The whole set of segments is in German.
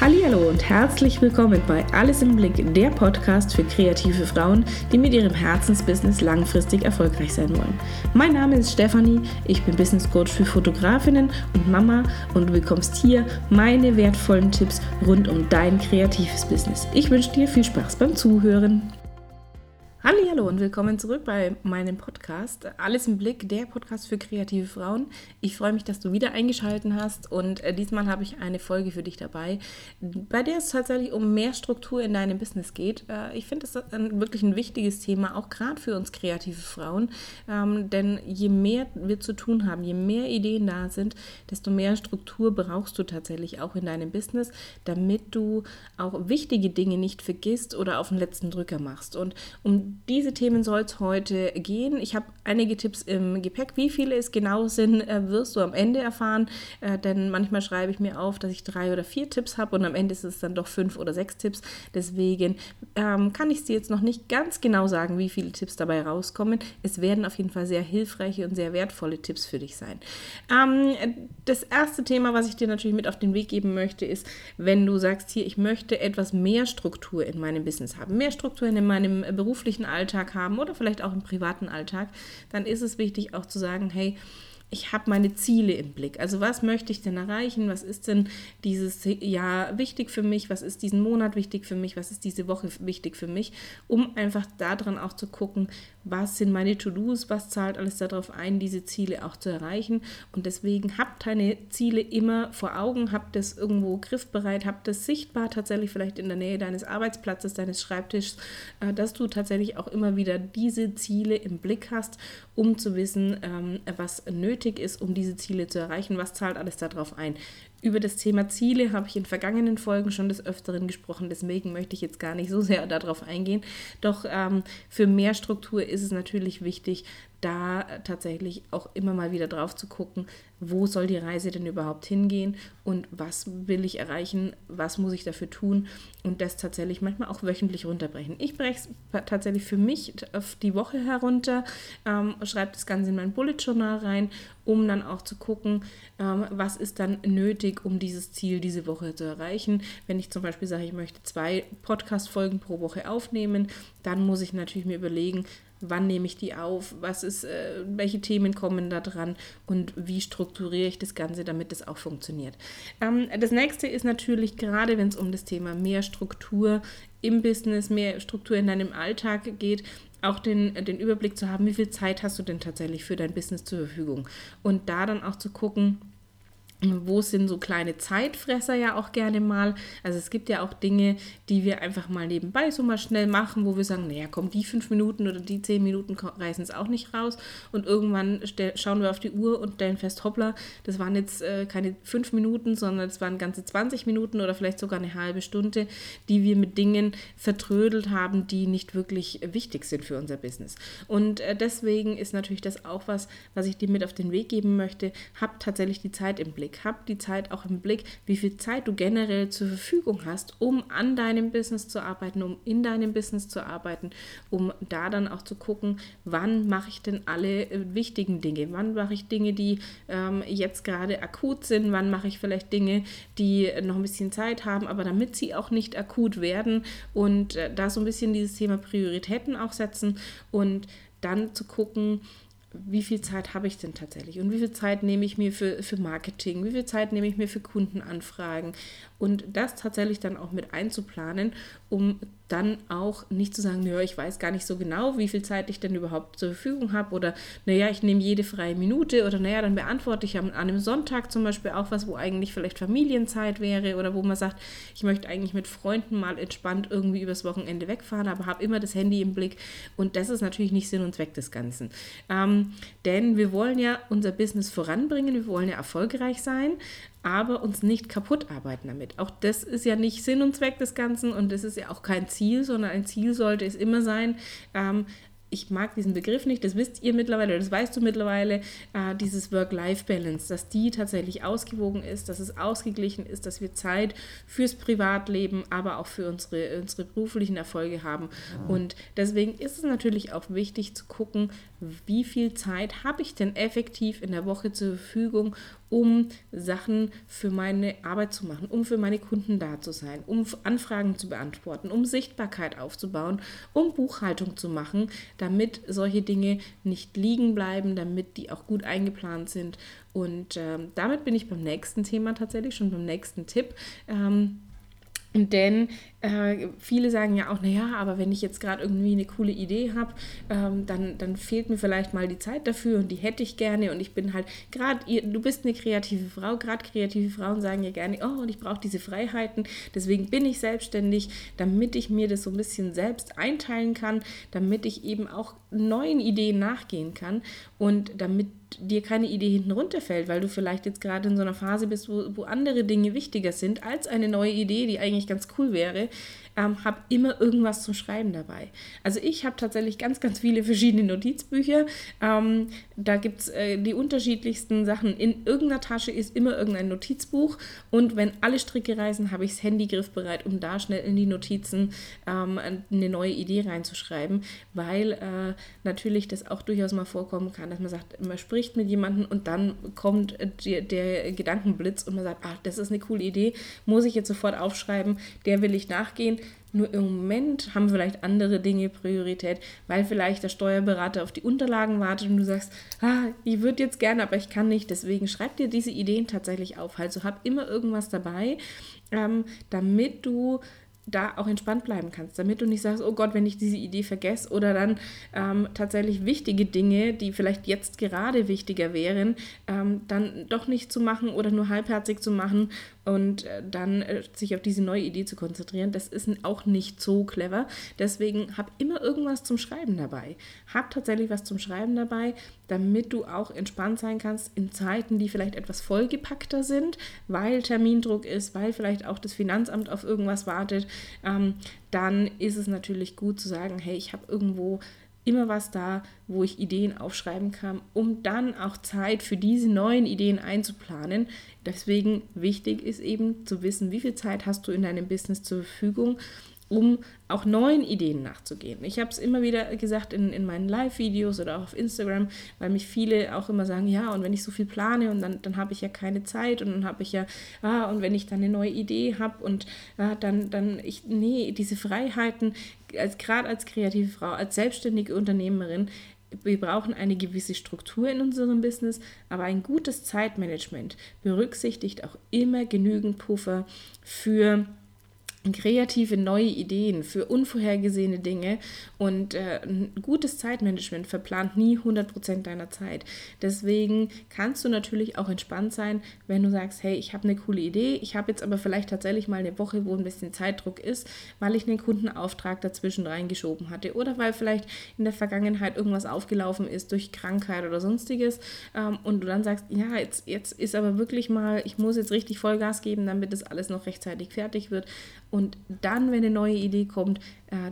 Hallo und herzlich willkommen bei Alles im Blick, der Podcast für kreative Frauen, die mit ihrem Herzensbusiness langfristig erfolgreich sein wollen. Mein Name ist Stefanie, ich bin Business Coach für Fotografinnen und Mama und du bekommst hier meine wertvollen Tipps rund um dein kreatives Business. Ich wünsche dir viel Spaß beim Zuhören. Hallo und willkommen zurück bei meinem Podcast Alles im Blick, der Podcast für kreative Frauen. Ich freue mich, dass du wieder eingeschaltet hast und äh, diesmal habe ich eine Folge für dich dabei, bei der es tatsächlich um mehr Struktur in deinem Business geht. Äh, ich finde das wirklich ein wichtiges Thema, auch gerade für uns kreative Frauen, ähm, denn je mehr wir zu tun haben, je mehr Ideen da sind, desto mehr Struktur brauchst du tatsächlich auch in deinem Business, damit du auch wichtige Dinge nicht vergisst oder auf den letzten Drücker machst. Und um diese Themen soll es heute gehen. Ich habe einige Tipps im Gepäck. Wie viele es genau sind, äh, wirst du am Ende erfahren. Äh, denn manchmal schreibe ich mir auf, dass ich drei oder vier Tipps habe und am Ende ist es dann doch fünf oder sechs Tipps. Deswegen ähm, kann ich dir jetzt noch nicht ganz genau sagen, wie viele Tipps dabei rauskommen. Es werden auf jeden Fall sehr hilfreiche und sehr wertvolle Tipps für dich sein. Ähm, das erste Thema, was ich dir natürlich mit auf den Weg geben möchte, ist, wenn du sagst, hier, ich möchte etwas mehr Struktur in meinem Business haben, mehr Struktur in meinem beruflichen beruflichen Alltag haben oder vielleicht auch im privaten Alltag, dann ist es wichtig auch zu sagen, hey, ich habe meine Ziele im Blick. Also was möchte ich denn erreichen? Was ist denn dieses Jahr wichtig für mich? Was ist diesen Monat wichtig für mich? Was ist diese Woche wichtig für mich? Um einfach daran auch zu gucken, was sind meine To-Dos, was zahlt alles darauf ein, diese Ziele auch zu erreichen. Und deswegen habt deine Ziele immer vor Augen, habt das irgendwo griffbereit, habt das sichtbar tatsächlich vielleicht in der Nähe deines Arbeitsplatzes, deines Schreibtischs, äh, dass du tatsächlich auch immer wieder diese Ziele im Blick hast, um zu wissen, ähm, was nötig ist, um diese Ziele zu erreichen, was zahlt alles darauf ein. Über das Thema Ziele habe ich in vergangenen Folgen schon des Öfteren gesprochen, deswegen möchte ich jetzt gar nicht so sehr darauf eingehen. Doch ähm, für mehr Struktur ist es natürlich wichtig, da tatsächlich auch immer mal wieder drauf zu gucken, wo soll die Reise denn überhaupt hingehen und was will ich erreichen, was muss ich dafür tun und das tatsächlich manchmal auch wöchentlich runterbrechen. Ich breche es tatsächlich für mich auf die Woche herunter, ähm, schreibe das Ganze in mein Bullet Journal rein, um dann auch zu gucken, ähm, was ist dann nötig, um dieses Ziel diese Woche zu erreichen. Wenn ich zum Beispiel sage, ich möchte zwei Podcast-Folgen pro Woche aufnehmen, dann muss ich natürlich mir überlegen, wann nehme ich die auf, was ist, äh, welche Themen kommen da dran und wie strukturiere ich das Ganze, damit das auch funktioniert. Ähm, das nächste ist natürlich, gerade wenn es um das Thema mehr Struktur im Business, mehr Struktur in deinem Alltag geht, auch den, den Überblick zu haben, wie viel Zeit hast du denn tatsächlich für dein Business zur Verfügung. Und da dann auch zu gucken, wo sind so kleine Zeitfresser ja auch gerne mal. Also es gibt ja auch Dinge, die wir einfach mal nebenbei so mal schnell machen, wo wir sagen, naja, komm, die fünf Minuten oder die zehn Minuten reißen es auch nicht raus. Und irgendwann schauen wir auf die Uhr und stellen fest, hoppla, das waren jetzt äh, keine fünf Minuten, sondern es waren ganze 20 Minuten oder vielleicht sogar eine halbe Stunde, die wir mit Dingen vertrödelt haben, die nicht wirklich wichtig sind für unser Business. Und äh, deswegen ist natürlich das auch was, was ich dir mit auf den Weg geben möchte. Hab tatsächlich die Zeit im Blick. Blick. Hab die Zeit auch im Blick, wie viel Zeit du generell zur Verfügung hast, um an deinem Business zu arbeiten, um in deinem Business zu arbeiten, um da dann auch zu gucken, wann mache ich denn alle äh, wichtigen Dinge, wann mache ich Dinge, die ähm, jetzt gerade akut sind, wann mache ich vielleicht Dinge, die noch ein bisschen Zeit haben, aber damit sie auch nicht akut werden und äh, da so ein bisschen dieses Thema Prioritäten auch setzen und dann zu gucken, wie viel Zeit habe ich denn tatsächlich? Und wie viel Zeit nehme ich mir für, für Marketing, wie viel Zeit nehme ich mir für Kundenanfragen? Und das tatsächlich dann auch mit einzuplanen, um dann auch nicht zu sagen, naja, ich weiß gar nicht so genau, wie viel Zeit ich denn überhaupt zur Verfügung habe. Oder naja, ich nehme jede freie Minute. Oder naja, dann beantworte ich an einem Sonntag zum Beispiel auch was, wo eigentlich vielleicht Familienzeit wäre. Oder wo man sagt, ich möchte eigentlich mit Freunden mal entspannt irgendwie übers Wochenende wegfahren, aber habe immer das Handy im Blick. Und das ist natürlich nicht Sinn und Zweck des Ganzen. Ähm, denn wir wollen ja unser Business voranbringen, wir wollen ja erfolgreich sein, aber uns nicht kaputt arbeiten damit. Auch das ist ja nicht Sinn und Zweck des Ganzen und das ist ja auch kein Ziel, sondern ein Ziel sollte es immer sein, ähm, ich mag diesen Begriff nicht, das wisst ihr mittlerweile, das weißt du mittlerweile, äh, dieses Work-Life-Balance, dass die tatsächlich ausgewogen ist, dass es ausgeglichen ist, dass wir Zeit fürs Privatleben, aber auch für unsere, unsere beruflichen Erfolge haben. Und deswegen ist es natürlich auch wichtig zu gucken, wie viel Zeit habe ich denn effektiv in der Woche zur Verfügung, um Sachen für meine Arbeit zu machen, um für meine Kunden da zu sein, um Anfragen zu beantworten, um Sichtbarkeit aufzubauen, um Buchhaltung zu machen, damit solche Dinge nicht liegen bleiben, damit die auch gut eingeplant sind. Und ähm, damit bin ich beim nächsten Thema tatsächlich, schon beim nächsten Tipp. Ähm, denn äh, viele sagen ja auch, naja, aber wenn ich jetzt gerade irgendwie eine coole Idee habe, ähm, dann, dann fehlt mir vielleicht mal die Zeit dafür und die hätte ich gerne. Und ich bin halt gerade, du bist eine kreative Frau, gerade kreative Frauen sagen ja gerne, oh, und ich brauche diese Freiheiten, deswegen bin ich selbstständig, damit ich mir das so ein bisschen selbst einteilen kann, damit ich eben auch neuen Ideen nachgehen kann und damit dir keine Idee hinten runterfällt, weil du vielleicht jetzt gerade in so einer Phase bist, wo, wo andere Dinge wichtiger sind als eine neue Idee, die eigentlich ganz cool wäre, ähm, habe immer irgendwas zum Schreiben dabei. Also ich habe tatsächlich ganz, ganz viele verschiedene Notizbücher. Ähm, da gibt es äh, die unterschiedlichsten Sachen. In irgendeiner Tasche ist immer irgendein Notizbuch und wenn alle Stricke reisen, habe ich das Handy griffbereit, um da schnell in die Notizen ähm, eine neue Idee reinzuschreiben, weil äh, natürlich das auch durchaus mal vorkommen kann, dass man sagt, man spricht mit jemandem und dann kommt der, der Gedankenblitz und man sagt, ach, das ist eine coole Idee, muss ich jetzt sofort aufschreiben, der will ich nachgehen nur im Moment haben vielleicht andere Dinge Priorität, weil vielleicht der Steuerberater auf die Unterlagen wartet und du sagst, ah, ich würde jetzt gerne, aber ich kann nicht. Deswegen schreib dir diese Ideen tatsächlich auf. Also hab immer irgendwas dabei, ähm, damit du da auch entspannt bleiben kannst, damit du nicht sagst, oh Gott, wenn ich diese Idee vergesse oder dann ähm, tatsächlich wichtige Dinge, die vielleicht jetzt gerade wichtiger wären, ähm, dann doch nicht zu machen oder nur halbherzig zu machen und äh, dann äh, sich auf diese neue Idee zu konzentrieren, das ist auch nicht so clever. Deswegen hab immer irgendwas zum Schreiben dabei. Hab tatsächlich was zum Schreiben dabei, damit du auch entspannt sein kannst in Zeiten, die vielleicht etwas vollgepackter sind, weil Termindruck ist, weil vielleicht auch das Finanzamt auf irgendwas wartet. Ähm, dann ist es natürlich gut zu sagen, hey, ich habe irgendwo immer was da, wo ich Ideen aufschreiben kann, um dann auch Zeit für diese neuen Ideen einzuplanen. Deswegen wichtig ist eben zu wissen, wie viel Zeit hast du in deinem Business zur Verfügung um auch neuen Ideen nachzugehen. Ich habe es immer wieder gesagt in, in meinen Live-Videos oder auch auf Instagram, weil mich viele auch immer sagen, ja, und wenn ich so viel plane und dann, dann habe ich ja keine Zeit und dann habe ich ja, ah, und wenn ich dann eine neue Idee habe und ah, dann, dann, ich, nee, diese Freiheiten, als gerade als kreative Frau, als selbstständige Unternehmerin, wir brauchen eine gewisse Struktur in unserem Business, aber ein gutes Zeitmanagement berücksichtigt auch immer genügend Puffer für kreative neue Ideen für unvorhergesehene Dinge und äh, ein gutes Zeitmanagement verplant nie 100% deiner Zeit. Deswegen kannst du natürlich auch entspannt sein, wenn du sagst, hey, ich habe eine coole Idee, ich habe jetzt aber vielleicht tatsächlich mal eine Woche, wo ein bisschen Zeitdruck ist, weil ich einen Kundenauftrag dazwischen reingeschoben hatte oder weil vielleicht in der Vergangenheit irgendwas aufgelaufen ist durch Krankheit oder sonstiges ähm, und du dann sagst, ja, jetzt, jetzt ist aber wirklich mal, ich muss jetzt richtig Vollgas geben, damit das alles noch rechtzeitig fertig wird und dann, wenn eine neue Idee kommt,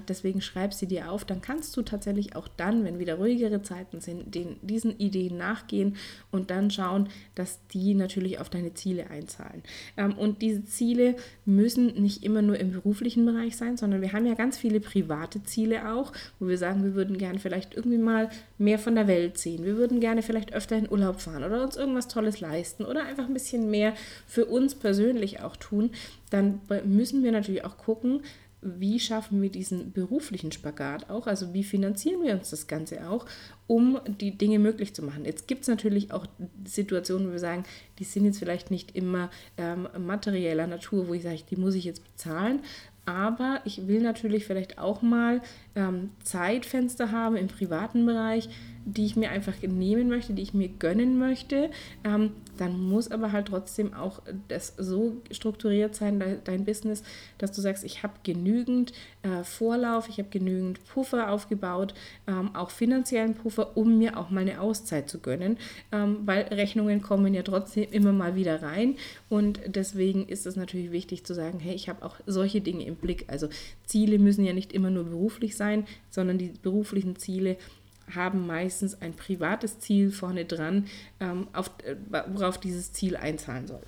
deswegen schreib sie dir auf, dann kannst du tatsächlich auch dann, wenn wieder ruhigere Zeiten sind, den, diesen Ideen nachgehen und dann schauen, dass die natürlich auf deine Ziele einzahlen. Ähm, und diese Ziele müssen nicht immer nur im beruflichen Bereich sein, sondern wir haben ja ganz viele private Ziele auch, wo wir sagen, wir würden gerne vielleicht irgendwie mal mehr von der Welt sehen. Wir würden gerne vielleicht öfter in Urlaub fahren oder uns irgendwas Tolles leisten oder einfach ein bisschen mehr für uns persönlich auch tun dann müssen wir natürlich auch gucken, wie schaffen wir diesen beruflichen Spagat auch, also wie finanzieren wir uns das Ganze auch, um die Dinge möglich zu machen. Jetzt gibt es natürlich auch Situationen, wo wir sagen, die sind jetzt vielleicht nicht immer ähm, materieller Natur, wo ich sage, die muss ich jetzt bezahlen, aber ich will natürlich vielleicht auch mal ähm, Zeitfenster haben im privaten Bereich, die ich mir einfach nehmen möchte, die ich mir gönnen möchte, ähm, dann muss aber halt trotzdem auch das so strukturiert sein, dein Business, dass du sagst, ich habe genügend äh, Vorlauf, ich habe genügend Puffer aufgebaut, ähm, auch finanziellen Puffer, um mir auch mal eine Auszeit zu gönnen, ähm, weil Rechnungen kommen ja trotzdem immer mal wieder rein und deswegen ist es natürlich wichtig zu sagen, hey, ich habe auch solche Dinge im Blick. Also Ziele müssen ja nicht immer nur beruflich sein, sondern die beruflichen Ziele haben meistens ein privates Ziel vorne dran, ähm, auf, äh, worauf dieses Ziel einzahlen soll.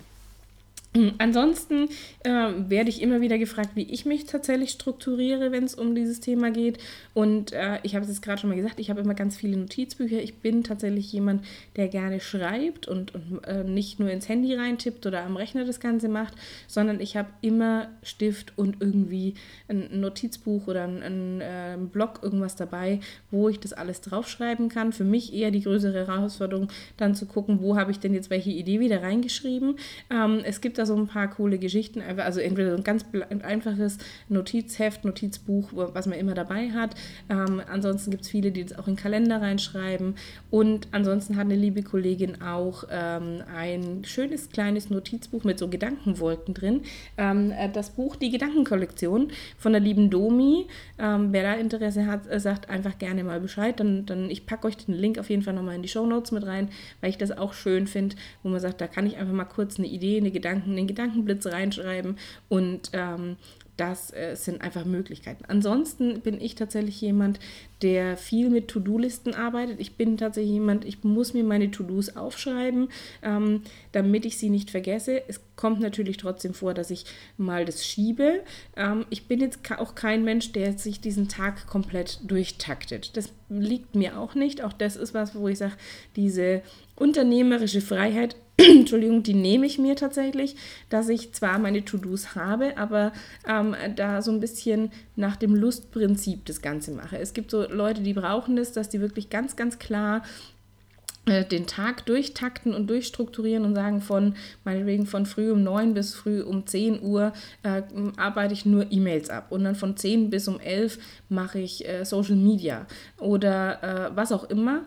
Ansonsten äh, werde ich immer wieder gefragt, wie ich mich tatsächlich strukturiere, wenn es um dieses Thema geht. Und äh, ich habe es jetzt gerade schon mal gesagt, ich habe immer ganz viele Notizbücher. Ich bin tatsächlich jemand, der gerne schreibt und, und äh, nicht nur ins Handy reintippt oder am Rechner das Ganze macht, sondern ich habe immer Stift und irgendwie ein Notizbuch oder ein, ein, ein äh, Blog, irgendwas dabei, wo ich das alles draufschreiben kann. Für mich eher die größere Herausforderung, dann zu gucken, wo habe ich denn jetzt welche Idee wieder reingeschrieben. Ähm, es gibt da so ein paar coole Geschichten. Also entweder so ein ganz einfaches Notizheft, Notizbuch, was man immer dabei hat. Ähm, ansonsten gibt es viele, die das auch in Kalender reinschreiben. Und ansonsten hat eine liebe Kollegin auch ähm, ein schönes kleines Notizbuch mit so Gedankenwolken drin. Ähm, äh, das Buch Die Gedankenkollektion von der lieben Domi. Ähm, wer da Interesse hat, äh, sagt einfach gerne mal Bescheid. Dann, dann ich packe euch den Link auf jeden Fall nochmal in die Show Notes mit rein, weil ich das auch schön finde, wo man sagt, da kann ich einfach mal kurz eine Idee, eine Gedanken, den Gedankenblitz reinschreiben und ähm, das äh, sind einfach Möglichkeiten. Ansonsten bin ich tatsächlich jemand, der viel mit To-Do-Listen arbeitet. Ich bin tatsächlich jemand, ich muss mir meine To-Dos aufschreiben, ähm, damit ich sie nicht vergesse. Es kommt natürlich trotzdem vor, dass ich mal das schiebe. Ähm, ich bin jetzt auch kein Mensch, der sich diesen Tag komplett durchtaktet. Das liegt mir auch nicht. Auch das ist was, wo ich sage, diese unternehmerische Freiheit Entschuldigung, die nehme ich mir tatsächlich, dass ich zwar meine To-Dos habe, aber ähm, da so ein bisschen nach dem Lustprinzip das Ganze mache. Es gibt so Leute, die brauchen das, dass die wirklich ganz, ganz klar äh, den Tag durchtakten und durchstrukturieren und sagen von, meinetwegen von früh um 9 bis früh um 10 Uhr äh, arbeite ich nur E-Mails ab und dann von 10 bis um 11 mache ich äh, Social Media oder äh, was auch immer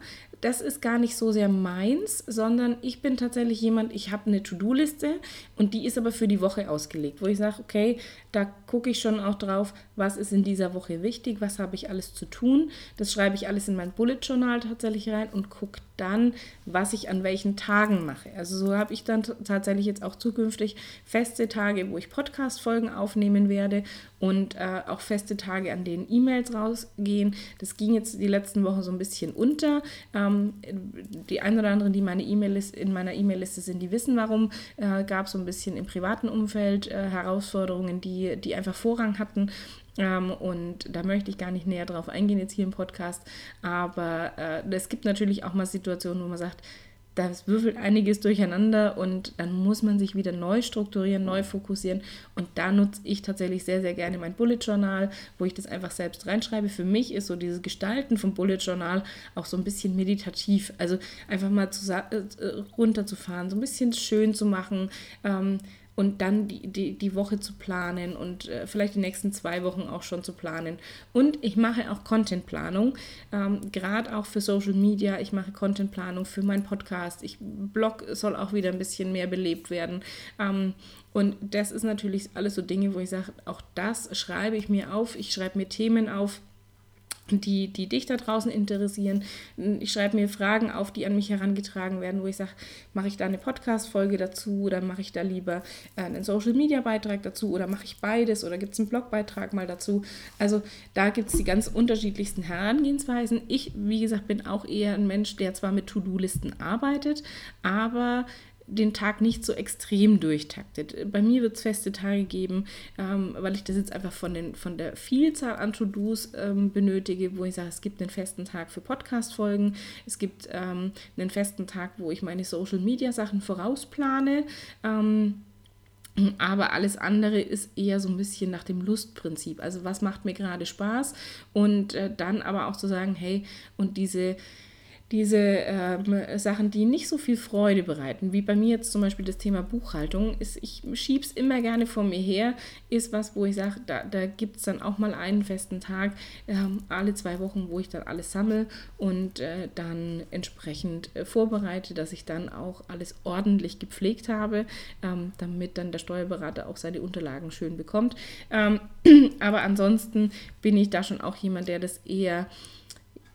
das ist gar nicht so sehr meins, sondern ich bin tatsächlich jemand, ich habe eine To-Do-Liste und die ist aber für die Woche ausgelegt, wo ich sage, okay, da gucke ich schon auch drauf, was ist in dieser Woche wichtig, was habe ich alles zu tun. Das schreibe ich alles in mein Bullet-Journal tatsächlich rein und gucke dann, was ich an welchen Tagen mache. Also so habe ich dann tatsächlich jetzt auch zukünftig feste Tage, wo ich Podcast-Folgen aufnehmen werde und äh, auch feste Tage, an denen E-Mails rausgehen. Das ging jetzt die letzten Wochen so ein bisschen unter. Ähm, die ein oder anderen, die meine E-Mail in meiner E-Mail-Liste sind, die wissen, warum. Äh, gab so ein bisschen im privaten Umfeld äh, Herausforderungen, die, die einfach Vorrang hatten. Ähm, und da möchte ich gar nicht näher drauf eingehen jetzt hier im Podcast. Aber äh, es gibt natürlich auch mal Situationen, wo man sagt, das würfelt einiges durcheinander und dann muss man sich wieder neu strukturieren, neu fokussieren. Und da nutze ich tatsächlich sehr, sehr gerne mein Bullet Journal, wo ich das einfach selbst reinschreibe. Für mich ist so dieses Gestalten vom Bullet Journal auch so ein bisschen meditativ. Also einfach mal zu, äh, runterzufahren, so ein bisschen schön zu machen. Ähm, und dann die, die, die Woche zu planen und äh, vielleicht die nächsten zwei Wochen auch schon zu planen. Und ich mache auch Contentplanung, ähm, gerade auch für Social Media. Ich mache Contentplanung für meinen Podcast. Ich Blog soll auch wieder ein bisschen mehr belebt werden. Ähm, und das ist natürlich alles so Dinge, wo ich sage, auch das schreibe ich mir auf. Ich schreibe mir Themen auf die, die dich da draußen interessieren. Ich schreibe mir Fragen auf, die an mich herangetragen werden, wo ich sage, mache ich da eine Podcast-Folge dazu oder mache ich da lieber äh, einen Social-Media-Beitrag dazu oder mache ich beides oder gibt es einen Blogbeitrag mal dazu. Also da gibt es die ganz unterschiedlichsten Herangehensweisen. Ich, wie gesagt, bin auch eher ein Mensch, der zwar mit To-Do-Listen arbeitet, aber den Tag nicht so extrem durchtaktet. Bei mir wird es feste Tage geben, ähm, weil ich das jetzt einfach von, den, von der Vielzahl an To-Dos ähm, benötige, wo ich sage, es gibt einen festen Tag für Podcast-Folgen, es gibt ähm, einen festen Tag, wo ich meine Social-Media-Sachen vorausplane. Ähm, aber alles andere ist eher so ein bisschen nach dem Lustprinzip. Also was macht mir gerade Spaß? Und äh, dann aber auch zu sagen, hey, und diese diese ähm, Sachen, die nicht so viel Freude bereiten, wie bei mir jetzt zum Beispiel das Thema Buchhaltung, ist, ich schiebe es immer gerne vor mir her, ist was, wo ich sage, da, da gibt es dann auch mal einen festen Tag, ähm, alle zwei Wochen, wo ich dann alles sammle und äh, dann entsprechend äh, vorbereite, dass ich dann auch alles ordentlich gepflegt habe, ähm, damit dann der Steuerberater auch seine Unterlagen schön bekommt. Ähm, aber ansonsten bin ich da schon auch jemand, der das eher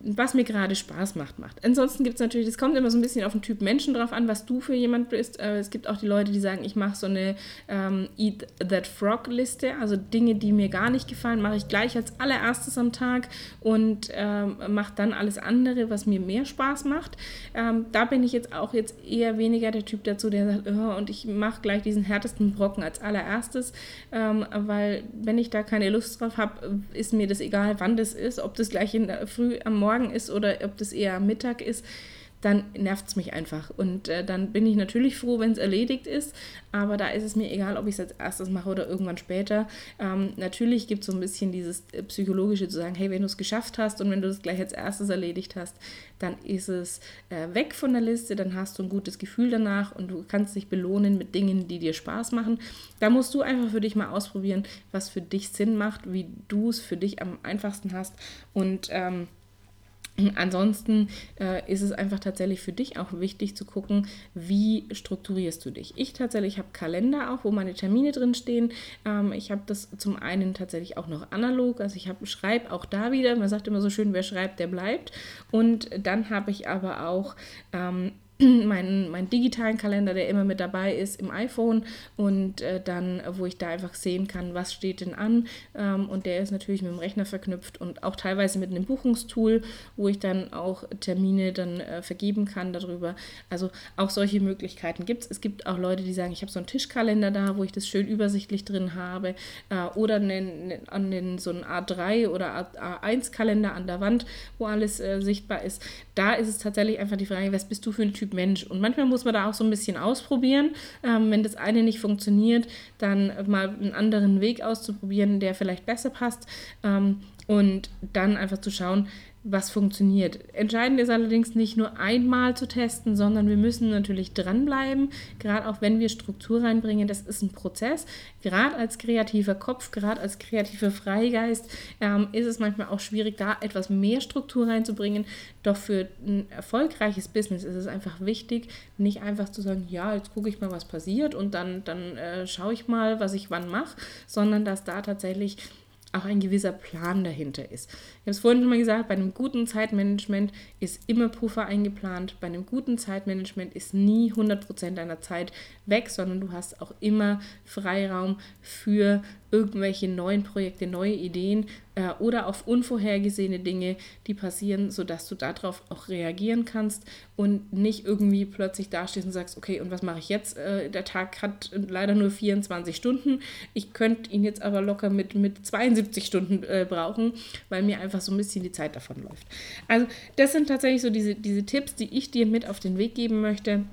was mir gerade Spaß macht, macht. Ansonsten gibt es natürlich, es kommt immer so ein bisschen auf den Typ Menschen drauf an, was du für jemand bist. Äh, es gibt auch die Leute, die sagen, ich mache so eine ähm, Eat That Frog Liste, also Dinge, die mir gar nicht gefallen, mache ich gleich als allererstes am Tag und ähm, mache dann alles andere, was mir mehr Spaß macht. Ähm, da bin ich jetzt auch jetzt eher weniger der Typ dazu, der sagt, oh, und ich mache gleich diesen härtesten Brocken als allererstes, ähm, weil wenn ich da keine Lust drauf habe, ist mir das egal, wann das ist, ob das gleich in der Früh am Morgen Morgen ist oder ob das eher am Mittag ist, dann nervt es mich einfach. Und äh, dann bin ich natürlich froh, wenn es erledigt ist, aber da ist es mir egal, ob ich es als erstes mache oder irgendwann später. Ähm, natürlich gibt es so ein bisschen dieses äh, psychologische zu sagen, hey, wenn du es geschafft hast und wenn du es gleich als erstes erledigt hast, dann ist es äh, weg von der Liste, dann hast du ein gutes Gefühl danach und du kannst dich belohnen mit Dingen, die dir Spaß machen. Da musst du einfach für dich mal ausprobieren, was für dich Sinn macht, wie du es für dich am einfachsten hast und ähm, Ansonsten äh, ist es einfach tatsächlich für dich auch wichtig zu gucken, wie strukturierst du dich. Ich tatsächlich habe Kalender auch, wo meine Termine drin stehen. Ähm, ich habe das zum einen tatsächlich auch noch analog, also ich habe schreibe auch da wieder. Man sagt immer so schön, wer schreibt, der bleibt. Und dann habe ich aber auch ähm, meinen, meinen digitalen Kalender, der immer mit dabei ist im iPhone und äh, dann, wo ich da einfach sehen kann, was steht denn an ähm, und der ist natürlich mit dem Rechner verknüpft und auch teilweise mit einem Buchungstool, wo ich dann auch Termine dann äh, vergeben kann darüber. Also auch solche Möglichkeiten gibt es. Es gibt auch Leute, die sagen, ich habe so einen Tischkalender da, wo ich das schön übersichtlich drin habe äh, oder einen, den, so einen A3 oder A1-Kalender an der Wand, wo alles äh, sichtbar ist. Da ist es tatsächlich einfach die Frage, was bist du für ein Typ Typ Mensch. Und manchmal muss man da auch so ein bisschen ausprobieren. Ähm, wenn das eine nicht funktioniert, dann mal einen anderen Weg auszuprobieren, der vielleicht besser passt. Ähm, und dann einfach zu schauen, was funktioniert. Entscheidend ist allerdings nicht nur einmal zu testen, sondern wir müssen natürlich dranbleiben, gerade auch wenn wir Struktur reinbringen. Das ist ein Prozess. Gerade als kreativer Kopf, gerade als kreativer Freigeist ähm, ist es manchmal auch schwierig, da etwas mehr Struktur reinzubringen. Doch für ein erfolgreiches Business ist es einfach wichtig, nicht einfach zu sagen, ja, jetzt gucke ich mal, was passiert und dann, dann äh, schaue ich mal, was ich wann mache, sondern dass da tatsächlich auch ein gewisser Plan dahinter ist. Ich habe es vorhin schon mal gesagt, bei einem guten Zeitmanagement ist immer Puffer eingeplant. Bei einem guten Zeitmanagement ist nie 100% deiner Zeit weg, sondern du hast auch immer Freiraum für irgendwelche neuen Projekte, neue Ideen äh, oder auf unvorhergesehene Dinge, die passieren, sodass du darauf auch reagieren kannst und nicht irgendwie plötzlich dastehst und sagst, okay, und was mache ich jetzt? Äh, der Tag hat leider nur 24 Stunden. Ich könnte ihn jetzt aber locker mit, mit 72 Stunden äh, brauchen, weil mir einfach so ein bisschen die Zeit davon läuft. Also das sind tatsächlich so diese, diese Tipps, die ich dir mit auf den Weg geben möchte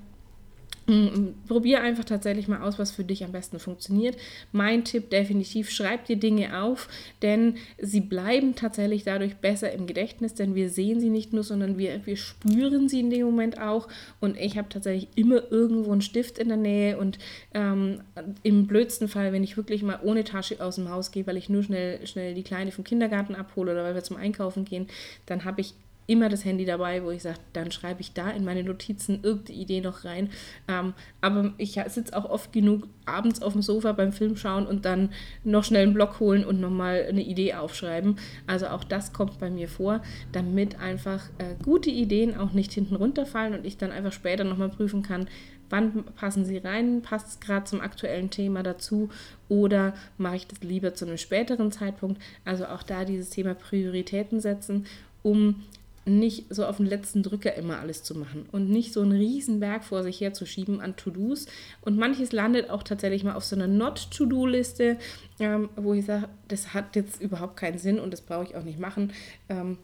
probier einfach tatsächlich mal aus, was für dich am besten funktioniert. Mein Tipp definitiv, schreib dir Dinge auf, denn sie bleiben tatsächlich dadurch besser im Gedächtnis, denn wir sehen sie nicht nur, sondern wir, wir spüren sie in dem Moment auch. Und ich habe tatsächlich immer irgendwo einen Stift in der Nähe und ähm, im blödsten Fall, wenn ich wirklich mal ohne Tasche aus dem Haus gehe, weil ich nur schnell, schnell die Kleine vom Kindergarten abhole oder weil wir zum Einkaufen gehen, dann habe ich immer das Handy dabei, wo ich sage, dann schreibe ich da in meine Notizen irgendeine Idee noch rein. Ähm, aber ich sitze auch oft genug abends auf dem Sofa beim Film schauen und dann noch schnell einen Block holen und nochmal eine Idee aufschreiben. Also auch das kommt bei mir vor, damit einfach äh, gute Ideen auch nicht hinten runterfallen und ich dann einfach später nochmal prüfen kann, wann passen sie rein, passt es gerade zum aktuellen Thema dazu oder mache ich das lieber zu einem späteren Zeitpunkt. Also auch da dieses Thema Prioritäten setzen, um nicht so auf den letzten Drücker immer alles zu machen und nicht so einen riesen Berg vor sich herzuschieben an To-Dos. Und manches landet auch tatsächlich mal auf so einer Not-To-Do-Liste, ähm, wo ich sage, das hat jetzt überhaupt keinen Sinn und das brauche ich auch nicht machen. Ähm,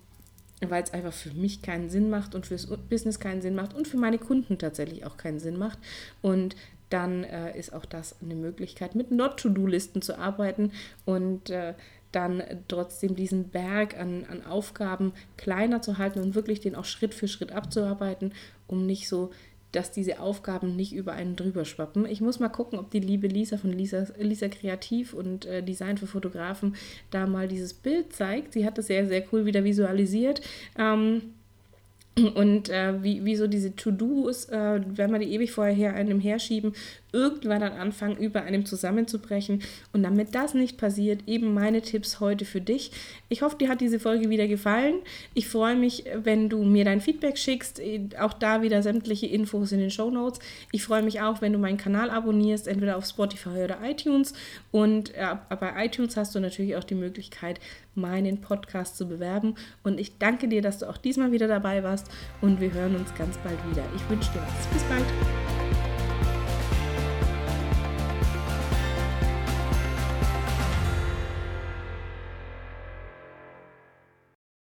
weil es einfach für mich keinen Sinn macht und fürs Business keinen Sinn macht und für meine Kunden tatsächlich auch keinen Sinn macht. Und dann äh, ist auch das eine Möglichkeit, mit Not-to-Do-Listen zu arbeiten und äh, dann trotzdem diesen Berg an, an Aufgaben kleiner zu halten und wirklich den auch Schritt für Schritt abzuarbeiten, um nicht so dass diese Aufgaben nicht über einen drüber schwappen. Ich muss mal gucken, ob die liebe Lisa von Lisa, Lisa Kreativ und äh, Design für Fotografen da mal dieses Bild zeigt. Sie hat das sehr, sehr cool wieder visualisiert. Ähm, und äh, wie, wie so diese To-Dos, äh, wenn wir die ewig vorher her einem herschieben, irgendwann dann anfangen, über einem zusammenzubrechen. Und damit das nicht passiert, eben meine Tipps heute für dich. Ich hoffe, dir hat diese Folge wieder gefallen. Ich freue mich, wenn du mir dein Feedback schickst. Auch da wieder sämtliche Infos in den Show Notes. Ich freue mich auch, wenn du meinen Kanal abonnierst, entweder auf Spotify oder iTunes. Und äh, bei iTunes hast du natürlich auch die Möglichkeit, meinen Podcast zu bewerben. Und ich danke dir, dass du auch diesmal wieder dabei warst und wir hören uns ganz bald wieder. Ich wünsche dir was. Bis bald.